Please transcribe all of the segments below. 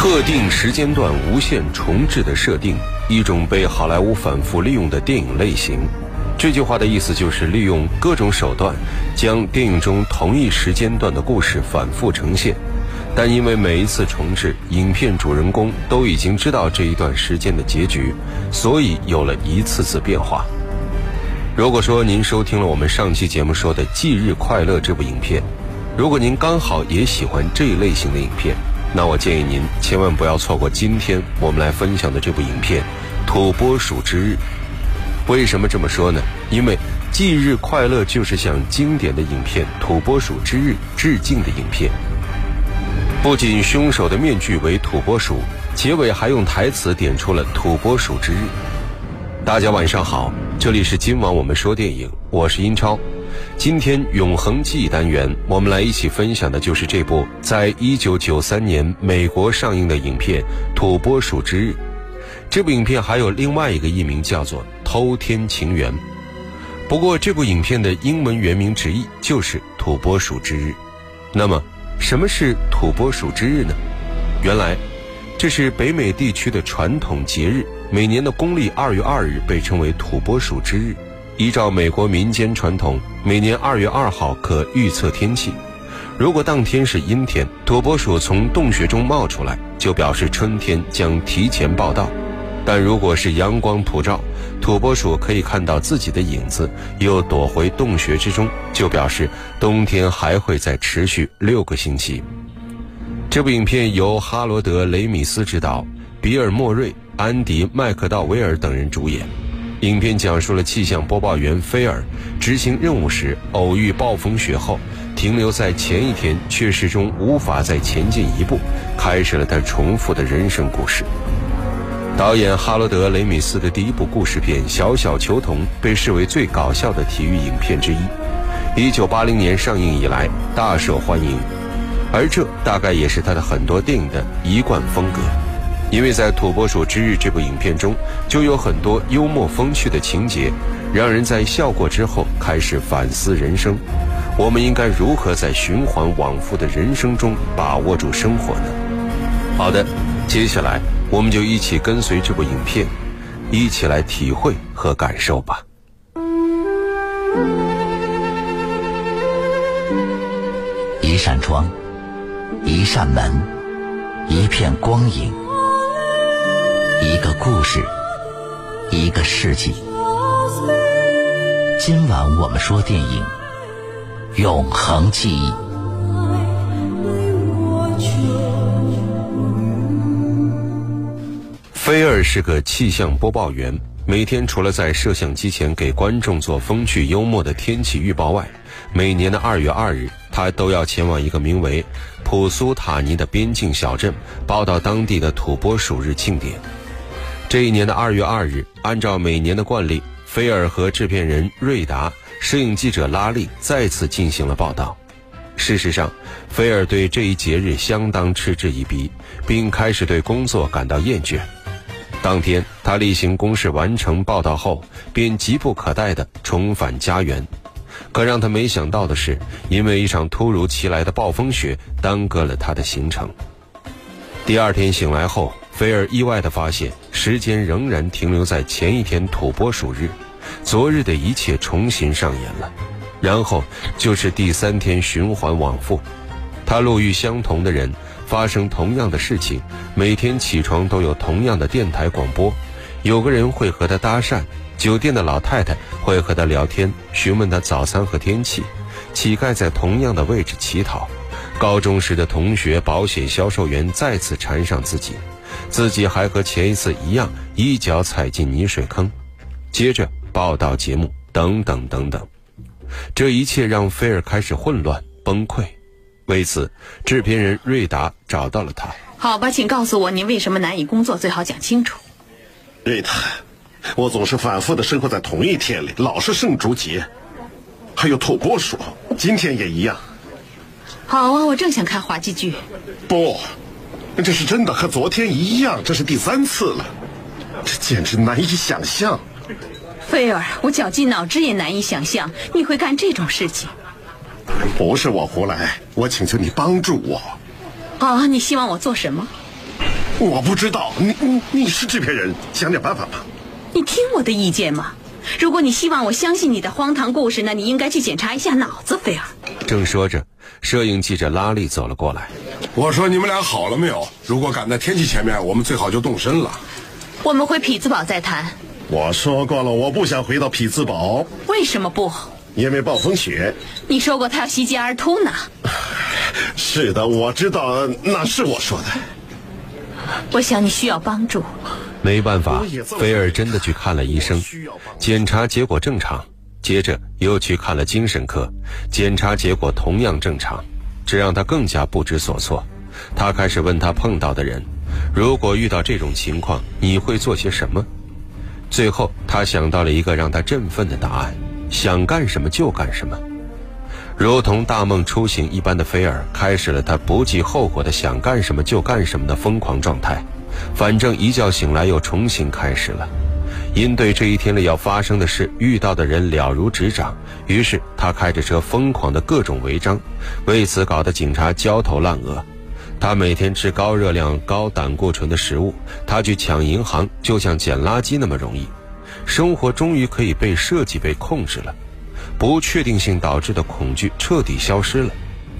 特定时间段无限重置的设定，一种被好莱坞反复利用的电影类型。这句话的意思就是利用各种手段，将电影中同一时间段的故事反复呈现。但因为每一次重置，影片主人公都已经知道这一段时间的结局，所以有了一次次变化。如果说您收听了我们上期节目说的《忌日快乐》这部影片，如果您刚好也喜欢这一类型的影片，那我建议您千万不要错过今天我们来分享的这部影片《土拨鼠之日》。为什么这么说呢？因为《忌日快乐》就是向经典的影片《土拨鼠之日》致敬的影片。不仅凶手的面具为土拨鼠，结尾还用台词点出了“土拨鼠之日”。大家晚上好，这里是今晚我们说电影，我是英超。今天永恒记忆单元，我们来一起分享的就是这部在一九九三年美国上映的影片《土拨鼠之日》。这部影片还有另外一个译名，叫做《偷天情缘》。不过，这部影片的英文原名直译就是《土拨鼠之日》。那么，什么是土拨鼠之日呢？原来，这是北美地区的传统节日，每年的公历二月二日被称为土拨鼠之日。依照美国民间传统，每年二月二号可预测天气。如果当天是阴天，土拨鼠从洞穴中冒出来，就表示春天将提前报到。但如果是阳光普照，土拨鼠可以看到自己的影子，又躲回洞穴之中，就表示冬天还会再持续六个星期。这部影片由哈罗德·雷米斯执导，比尔·莫瑞、安迪·麦克道维尔等人主演。影片讲述了气象播报员菲尔执行任务时偶遇暴风雪后，停留在前一天，却始终无法再前进一步，开始了他重复的人生故事。导演哈罗德·雷米斯的第一部故事片《小小球童》被视为最搞笑的体育影片之一。一九八零年上映以来大受欢迎，而这大概也是他的很多电影的一贯风格。因为在《土拨鼠之日》这部影片中，就有很多幽默风趣的情节，让人在笑过之后开始反思人生：我们应该如何在循环往复的人生中把握住生活呢？好的，接下来。我们就一起跟随这部影片，一起来体会和感受吧。一扇窗，一扇门，一片光影，一个故事，一个世纪。今晚我们说电影，永恒记忆。菲尔是个气象播报员，每天除了在摄像机前给观众做风趣幽默的天气预报外，每年的二月二日，他都要前往一个名为普苏塔尼的边境小镇，报道当地的土拨鼠日庆典。这一年的二月二日，按照每年的惯例，菲尔和制片人瑞达、摄影记者拉利再次进行了报道。事实上，菲尔对这一节日相当嗤之以鼻，并开始对工作感到厌倦。当天，他例行公事完成报道后，便急不可待地重返家园。可让他没想到的是，因为一场突如其来的暴风雪耽搁了他的行程。第二天醒来后，菲尔意外地发现，时间仍然停留在前一天土拨鼠日，昨日的一切重新上演了。然后就是第三天循环往复，他路遇相同的人。发生同样的事情，每天起床都有同样的电台广播，有个人会和他搭讪，酒店的老太太会和他聊天，询问他早餐和天气，乞丐在同样的位置乞讨，高中时的同学保险销售员再次缠上自己，自己还和前一次一样一脚踩进泥水坑，接着报道节目等等等等，这一切让菲尔开始混乱崩溃。为此，制片人瑞达找到了他。好吧，请告诉我您为什么难以工作，最好讲清楚。瑞达，我总是反复的生活在同一天里，老是圣烛节，还有土拨鼠，今天也一样。好啊，我正想看滑稽剧。不，这是真的，和昨天一样，这是第三次了，这简直难以想象。菲尔，我绞尽脑汁也难以想象你会干这种事情。不是我胡来，我请求你帮助我。啊，你希望我做什么？我不知道，你你你是制片人，想点办法吧。你听我的意见嘛。如果你希望我相信你的荒唐故事，那你应该去检查一下脑子，菲尔。正说着，摄影记者拉力走了过来。我说你们俩好了没有？如果赶在天气前面，我们最好就动身了。我们回匹兹堡再谈。我说过了，我不想回到匹兹堡。为什么不？因为暴风雪。你说过他要袭击阿尔图呢。是的，我知道，那是我说的。我想你需要帮助。没办法，菲尔真的去看了医生，检查结果正常。接着又去看了精神科，检查结果同样正常，这让他更加不知所措。他开始问他碰到的人：“如果遇到这种情况，你会做些什么？”最后，他想到了一个让他振奋的答案：想干什么就干什么。如同大梦初醒一般的菲尔，开始了他不计后果的想干什么就干什么的疯狂状态。反正一觉醒来又重新开始了。因对这一天里要发生的事、遇到的人了如指掌，于是他开着车疯狂的各种违章，为此搞得警察焦头烂额。他每天吃高热量、高胆固醇的食物，他去抢银行就像捡垃圾那么容易。生活终于可以被设计、被控制了，不确定性导致的恐惧彻底消失了，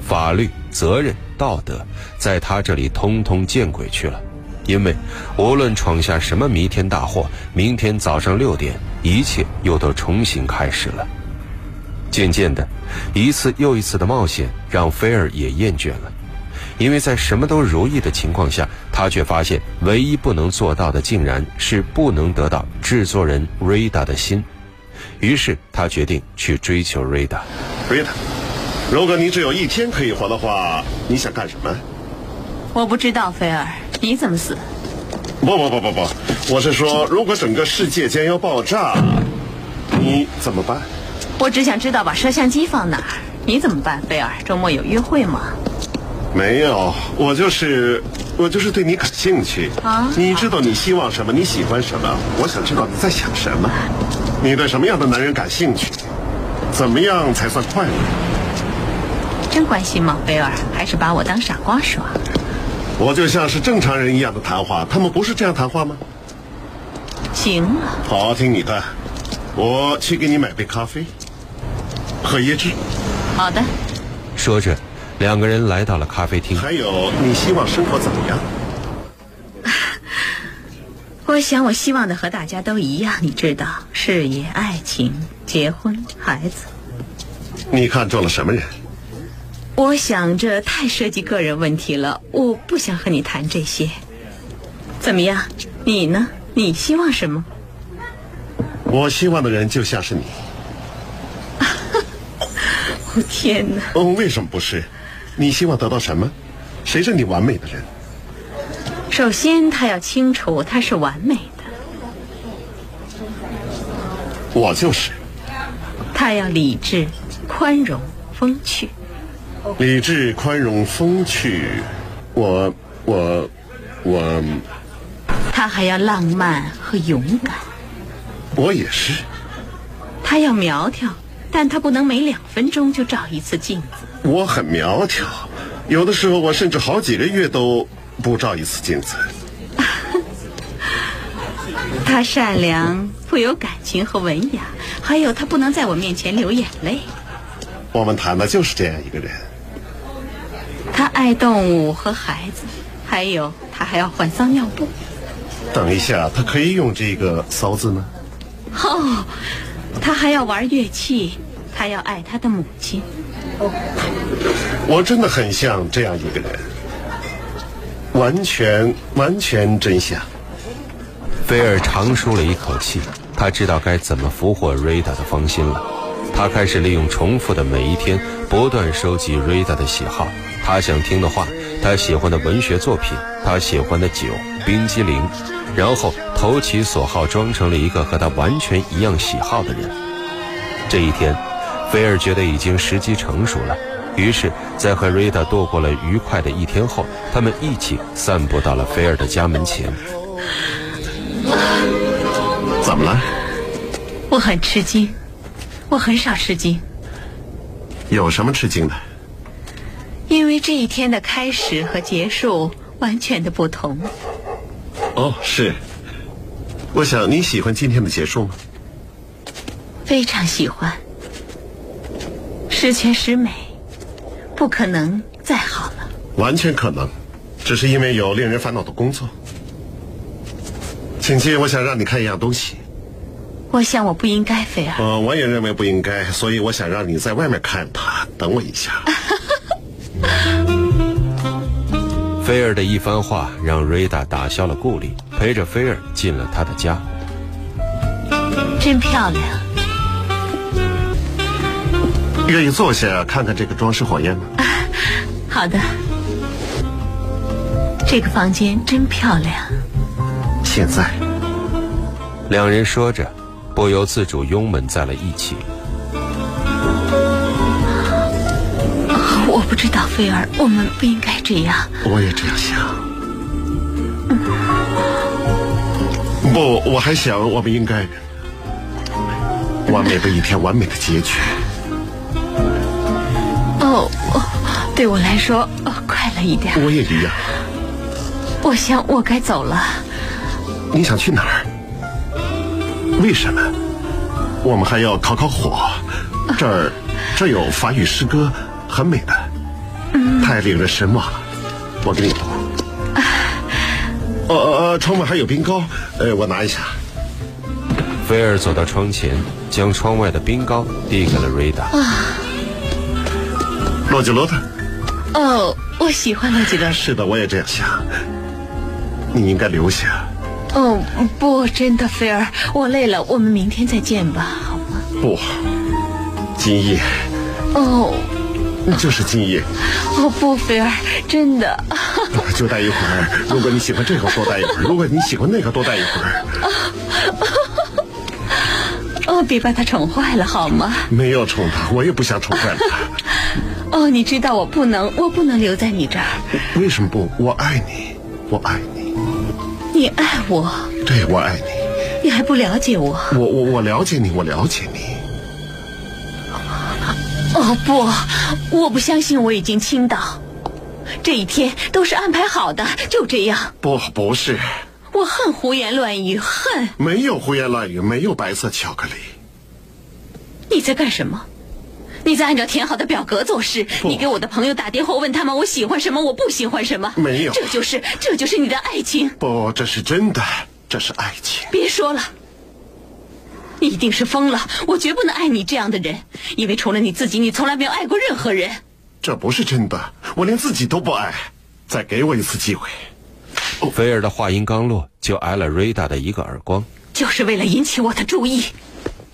法律、责任、道德在他这里通通见鬼去了。因为无论闯下什么弥天大祸，明天早上六点，一切又都重新开始了。渐渐的，一次又一次的冒险让菲尔也厌倦了，因为在什么都如意的情况下，他却发现唯一不能做到的，竟然是不能得到制作人瑞达的心。于是他决定去追求瑞达。瑞达，如果你只有一天可以活的话，你想干什么？我不知道，菲尔。你怎么死？不不不不不，我是说，如果整个世界将要爆炸，你怎么办？我只想知道把摄像机放哪儿。你怎么办，菲尔？周末有约会吗？没有，我就是我就是对你感兴趣啊！你知道你希望什么？你喜欢什么？我想知道你在想什么？你对什么样的男人感兴趣？怎么样才算快乐？真关心吗，菲尔？还是把我当傻瓜耍？我就像是正常人一样的谈话，他们不是这样谈话吗？行啊，好，听你的，我去给你买杯咖啡，喝椰汁。好的。说着，两个人来到了咖啡厅。还有，你希望生活怎么样？我想，我希望的和大家都一样，你知道，事业、爱情、结婚、孩子。你看中了什么人？我想这太涉及个人问题了，我不想和你谈这些。怎么样，你呢？你希望什么？我希望的人就像是你。哦天哪！哦，为什么不是？你希望得到什么？谁是你完美的人？首先，他要清楚他是完美的。我就是。他要理智、宽容、风趣。理智、宽容、风趣，我、我、我。他还要浪漫和勇敢。我也是。他要苗条，但他不能每两分钟就照一次镜子。我很苗条，有的时候我甚至好几个月都不照一次镜子。他善良、富有感情和文雅，还有他不能在我面前流眼泪。我们谈的就是这样一个人。他爱动物和孩子，还有他还要换桑尿布。等一下，他可以用这个骚字吗？哦，他还要玩乐器，他要爱他的母亲。哦，我真的很像这样一个人，完全完全真相。菲尔长舒了一口气，他知道该怎么俘获瑞达的芳心了。他开始利用重复的每一天，不断收集瑞达的喜好。他想听的话，他喜欢的文学作品，他喜欢的酒、冰激凌，然后投其所好，装成了一个和他完全一样喜好的人。这一天，菲尔觉得已经时机成熟了，于是，在和瑞达度过了愉快的一天后，他们一起散步到了菲尔的家门前。怎么了？我很吃惊，我很少吃惊。有什么吃惊的？因为这一天的开始和结束完全的不同。哦，是。我想你喜欢今天的结束吗？非常喜欢，十全十美，不可能再好了。完全可能，只是因为有令人烦恼的工作。请进，我想让你看一样东西。我想我不应该，菲尔。呃，我也认为不应该，所以我想让你在外面看他。等我一下。菲尔的一番话让瑞达打消了顾虑，陪着菲尔进了他的家。真漂亮。愿意坐下看看这个装饰火焰吗？好的。这个房间真漂亮。现在，两人说着，不由自主拥吻在了一起。我不知道，菲儿，我们不应该这样。我也这样想。不，我还想我们应该完美的一天，完美的结局。哦，对我来说，快乐一点。我也一样。我想我该走了。你想去哪儿？为什么？我们还要烤烤火。这儿，这有法语诗歌，很美的，太令人神往了。我给你读。哦哦哦，窗外还有冰糕，呃，我拿一下。菲尔走到窗前，将窗外的冰糕递给了瑞达。洛吉罗特。哦，我喜欢洛吉罗特。是的，我也这样想。你应该留下。哦，不，真的，菲儿，我累了，我们明天再见吧，好吗？不，今夜。哦，就是今夜。哦不，菲儿，真的。就待一会儿。如果你喜欢这个，多待一会儿；如果你喜欢那个，多待一会儿。哦，别把他宠坏了，好吗？没有宠他，我也不想宠坏了他。哦，你知道我不能，我不能留在你这儿。为什么不？我爱你，我爱你。你爱我？对，我爱你。你还不了解我？我我我了解你，我了解你。哦不，我不相信我已经倾倒。这一天都是安排好的，就这样。不，不是。我恨胡言乱语，恨。没有胡言乱语，没有白色巧克力。你在干什么？你在按照填好的表格做事。你给我的朋友打电话，问他们我喜欢什么，我不喜欢什么。没有。这就是，这就是你的爱情。不，这是真的，这是爱情。别说了。你一定是疯了！我绝不能爱你这样的人，因为除了你自己，你从来没有爱过任何人。这不是真的，我连自己都不爱。再给我一次机会。菲尔的话音刚落，就挨了瑞达的一个耳光，就是为了引起我的注意。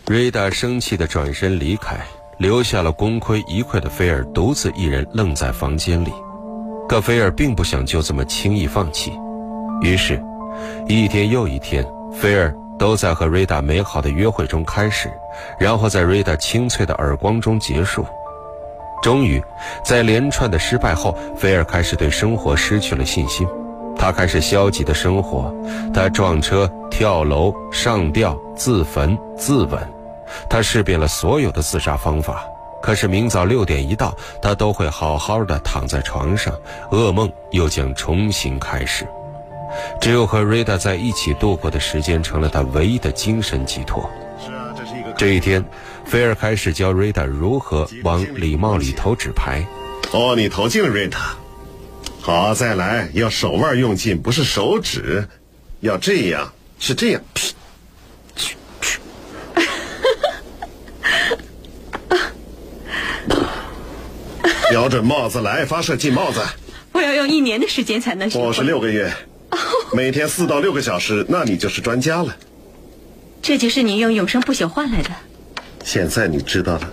瑞达生气的转身离开，留下了功亏一篑的菲尔独自一人愣在房间里。可菲尔并不想就这么轻易放弃，于是，一天又一天，菲尔。都在和瑞达美好的约会中开始，然后在瑞达清脆的耳光中结束。终于，在连串的失败后，菲尔开始对生活失去了信心。他开始消极的生活，他撞车、跳楼、上吊、自焚、自刎。他试遍了所有的自杀方法，可是明早六点一到，他都会好好的躺在床上，噩梦又将重新开始。只有和瑞达在一起度过的时间，成了他唯一的精神寄托。是啊，这是一个。这一天，菲尔开始教瑞达如何往礼帽里投纸牌。哦，你投进了瑞达。好，再来，要手腕用劲，不是手指，要这样，是这样。标准帽子来，发射进帽子。我要用一年的时间才能学会。我是六个月。每天四到六个小时，那你就是专家了。这就是你用永生不朽换来的。现在你知道了。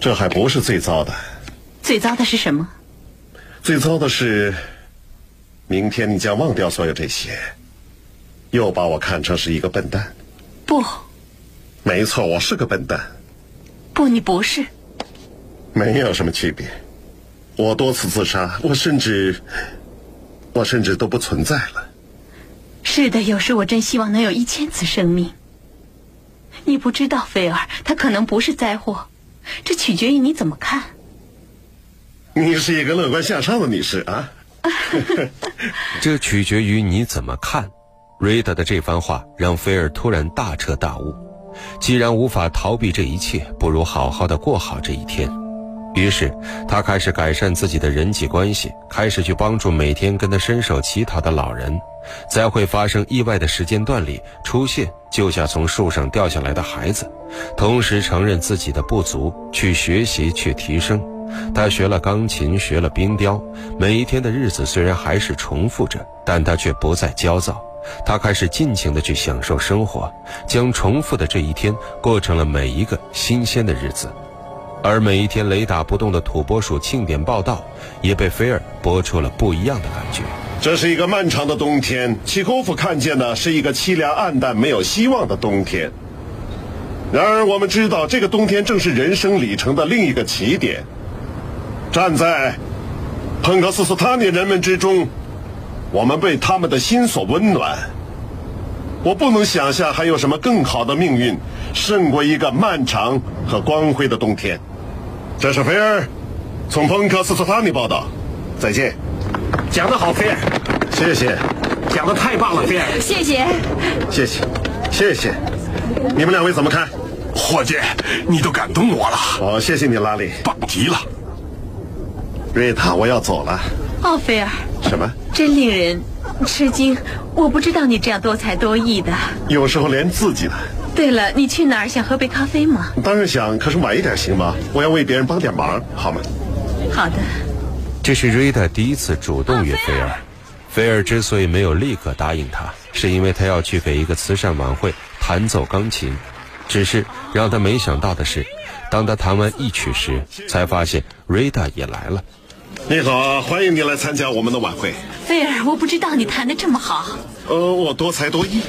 这还不是最糟的。最糟的是什么？最糟的是，明天你将忘掉所有这些，又把我看成是一个笨蛋。不。没错，我是个笨蛋。不，你不是。没有什么区别。我多次自杀，我甚至。我甚至都不存在了。是的，有时我真希望能有一千次生命。你不知道，菲尔，他可能不是灾祸，这取决于你怎么看。你是一个乐观向上的女士啊。这取决于你怎么看。瑞达的这番话让菲尔突然大彻大悟：既然无法逃避这一切，不如好好的过好这一天。于是，他开始改善自己的人际关系，开始去帮助每天跟他伸手乞讨的老人，在会发生意外的时间段里出现救下从树上掉下来的孩子，同时承认自己的不足，去学习去提升。他学了钢琴，学了冰雕，每一天的日子虽然还是重复着，但他却不再焦躁。他开始尽情地去享受生活，将重复的这一天过成了每一个新鲜的日子，而每一天雷打不动的土拨鼠庆典报道，也被菲尔播出了不一样的感觉。这是一个漫长的冬天，契科夫看见的是一个凄凉暗淡、没有希望的冬天。然而，我们知道，这个冬天正是人生里程的另一个起点。站在彭克斯斯塔尼人们之中。我们被他们的心所温暖。我不能想象还有什么更好的命运，胜过一个漫长和光辉的冬天。这是菲尔，从彭克斯特拉尼报道。再见。讲得好，菲尔。谢谢。讲得太棒了，菲尔。谢谢。谢谢。谢谢。你们两位怎么看？伙计，你都感动我了。哦，谢谢你，拉里。棒极了。瑞塔，我要走了。奥菲尔。什么？真令人吃惊！我不知道你这样多才多艺的。有时候连自己的。对了，你去哪儿？想喝杯咖啡吗？当然想，可是晚一点行吗？我要为别人帮点忙，好吗？好的。这是瑞达第一次主动约菲尔。菲尔之所以没有立刻答应他，是因为他要去给一个慈善晚会弹奏钢琴。只是让他没想到的是，当他弹完一曲时，才发现瑞达也来了。你好，欢迎你来参加我们的晚会。菲尔，我不知道你弹的这么好。呃，我多才多艺。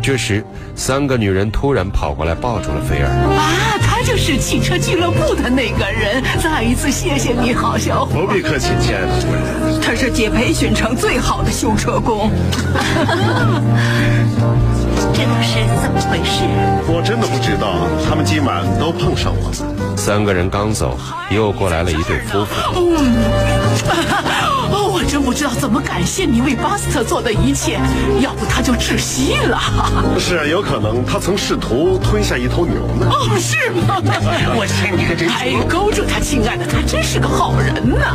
这时，三个女人突然跑过来抱住了菲儿。啊，他就是汽车俱乐部的那个人。再一次谢谢你好，小伙。不必客气，亲爱的夫人。他是姐培训成最好的修车工。这都是怎么回事？我真的不知道，他们今晚都碰上我了。三个人刚走，又过来了一对夫妇。嗯，我真不知道怎么感谢你为巴斯特做的一切，要不他就窒息了。是啊，有可能他曾试图吞下一头牛呢。哦，是吗？我天，你可真哎，勾住他，亲爱的，他真是个好人呐。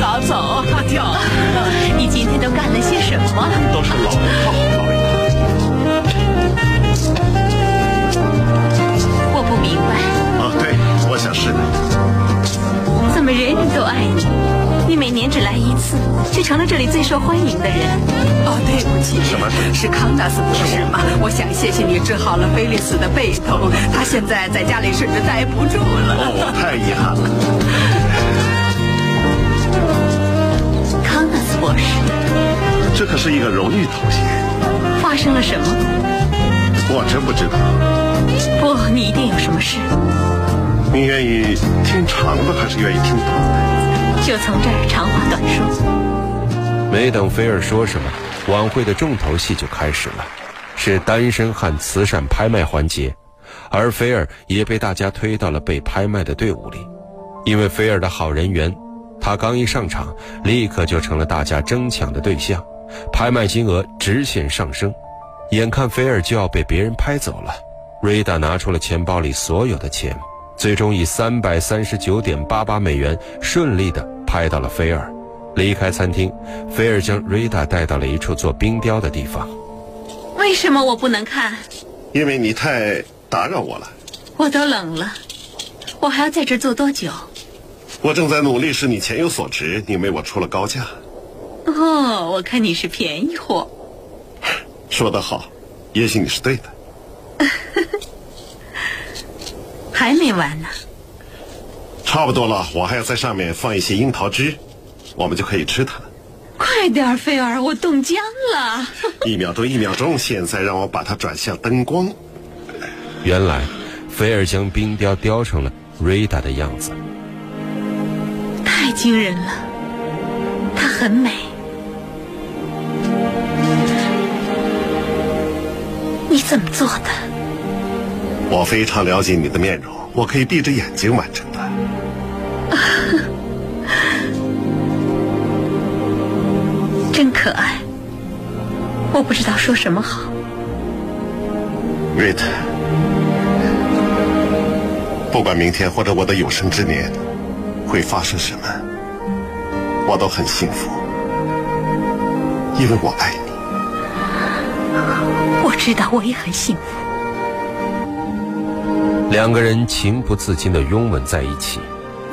好走，阿跳，你今天都干了些什么？都是老人套，老人。我不明白。哦，对，我想是的。怎么人人都爱你？你每年只来一次，却成了这里最受欢迎的人。哦，对不起，什么？是康纳斯博士吗？我想谢谢你治好了菲利斯的背痛，他现在在家里甚至待不住了。哦，太遗憾了。博士，这可是一个荣誉头衔。发生了什么？我真不知道。不，你一定有什么事。你愿意听长的，还是愿意听短的？就从这儿长话短说。没等菲尔说什么，晚会的重头戏就开始了，是单身汉慈善拍卖环节，而菲尔也被大家推到了被拍卖的队伍里。因为菲尔的好人缘，他刚一上场，立刻就成了大家争抢的对象，拍卖金额直线上升。眼看菲尔就要被别人拍走了，瑞达拿出了钱包里所有的钱。最终以三百三十九点八八美元顺利的拍到了菲尔。离开餐厅，菲尔将瑞达带到了一处做冰雕的地方。为什么我不能看？因为你太打扰我了。我都冷了，我还要在这坐多久？我正在努力使你钱有所值，你为我出了高价。哦，我看你是便宜货。说得好，也许你是对的。还没完呢，差不多了，我还要在上面放一些樱桃汁，我们就可以吃它了。快点，菲尔，我冻僵了。一秒钟，一秒钟，现在让我把它转向灯光。原来，菲尔将冰雕雕成了瑞达的样子，太惊人了。她很美。你怎么做的？我非常了解你的面容我可以闭着眼睛完成的 真可爱。我不知道说什么好。瑞特不管明天或者我的有生之年会发生什么我都很幸福，因为我爱你。我知道，我也很幸福。两个人情不自禁的拥吻在一起，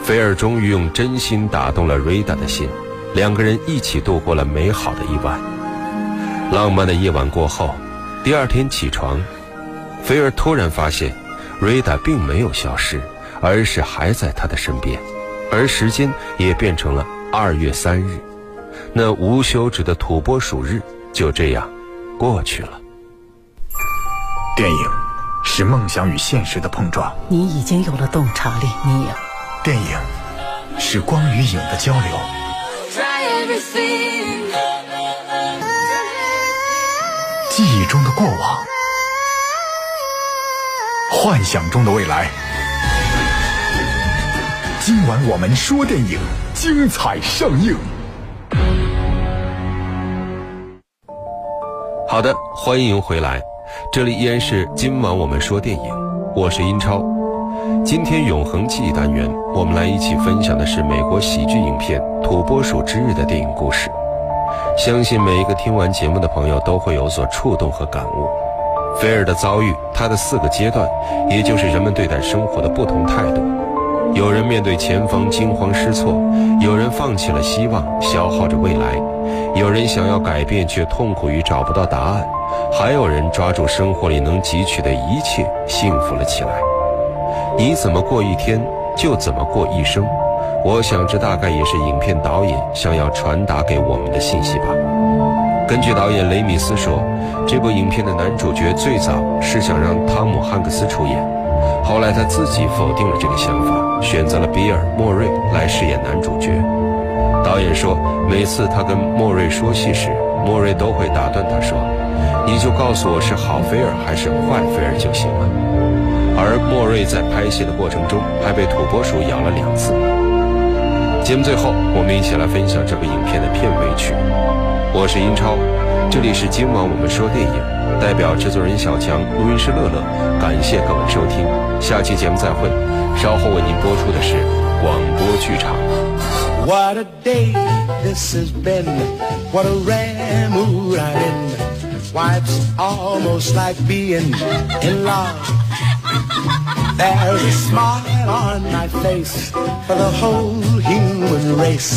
菲尔终于用真心打动了瑞达的心，两个人一起度过了美好的一晚。浪漫的夜晚过后，第二天起床，菲尔突然发现，瑞达并没有消失，而是还在他的身边，而时间也变成了二月三日，那无休止的土拨鼠日就这样过去了。电影是梦想与现实的碰撞，你已经有了洞察力，你有。电影是光与影的交流，记忆中的过往，幻想中的未来。今晚我们说电影，精彩上映。好的，欢迎回来。这里依然是今晚我们说电影，我是英超。今天永恒记忆单元，我们来一起分享的是美国喜剧影片《土拨鼠之日》的电影故事。相信每一个听完节目的朋友都会有所触动和感悟。菲尔的遭遇，他的四个阶段，也就是人们对待生活的不同态度。有人面对前方惊慌失措，有人放弃了希望，消耗着未来；有人想要改变，却痛苦于找不到答案。还有人抓住生活里能汲取的一切，幸福了起来。你怎么过一天，就怎么过一生。我想，这大概也是影片导演想要传达给我们的信息吧。根据导演雷米斯说，这部影片的男主角最早是想让汤姆汉克斯出演，后来他自己否定了这个想法，选择了比尔莫瑞来饰演男主角。导演说，每次他跟莫瑞说戏时，莫瑞都会打断他说。你就告诉我是好菲尔还是坏菲尔就行了。而莫瑞在拍戏的过程中还被土拨鼠咬了两次。节目最后，我们一起来分享这部影片的片尾曲。我是英超，这里是今晚我们说电影，代表制作人小强、录音师乐乐，感谢各位收听，下期节目再会。稍后为您播出的是广播剧场。What a day this has been! What a rare mood I'm in! Why, it's almost like being in love. There's a smile on my face for the whole human race.